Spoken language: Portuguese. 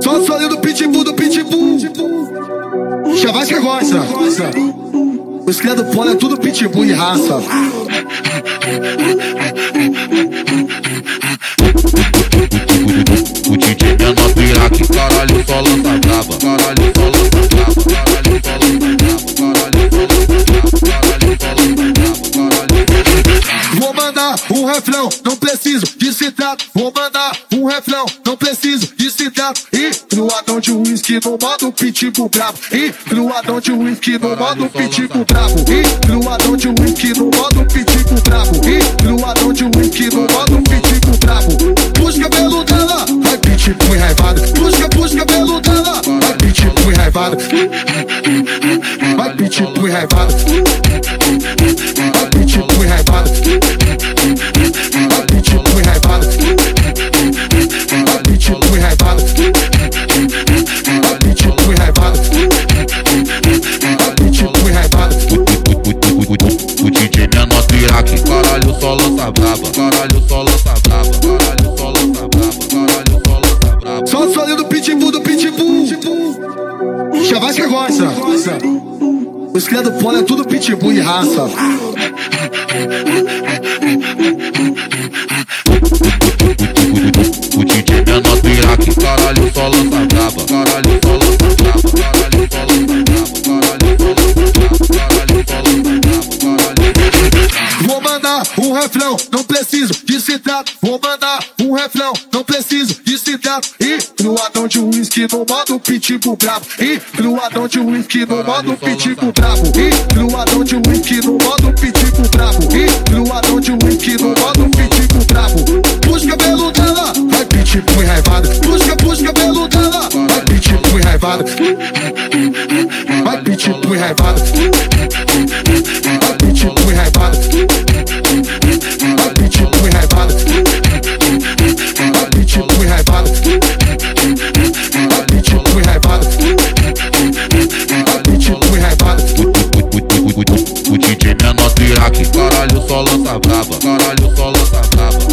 Só sonho do pitbull, do pitbull. Que gosta. Os cria do polo é tudo pitbull e raça. O DJ é do Iraque, caralho, só lança brava. Caralho, só lança brava. Caralho, só lança brava. Mandar um refrão, não preciso de citato. Vou mandar um refrão, não preciso de citato. E cruadão de uísque no modo pitbull bravo. E cruadão de uísque no modo pitbull bravo. E cruadão de uísque no modo pitbull bravo. E cruadão de uísque no modo pitbull bravo. Puxa cabelo dela, vai pitbull raivado. Puxa, puxa cabelo dela, vai pitbull raivado. Vai pitbull raivado. Iraque, caralho, só lança brava. Caralho, só lança brava. Caralho, só lança brava. Caralho, só lança brava. Só o sonho do pitbull, do pitbull. Já vai que gosta. Os cria do polo é tudo pitbull e raça. O DJ menor do Iraque, caralho, só lança brava. Caralho, um refrão, não preciso de citato. Vou mandar um refrão, não preciso de citato. E cruadão de uísque no modo pitbull bravo. E cruadão de uísque no modo pitbull bravo. E cruadão de uísque no modo pitbull bravo. E cruadão de uísque no modo pitbull bravo. Puxa cabelo dela, vai pitbull raivado. Puxa, puxa cabelo dela, vai pitbull raivado. Vai pitbull raivado. Só lança brava. Caralho, só lança brava.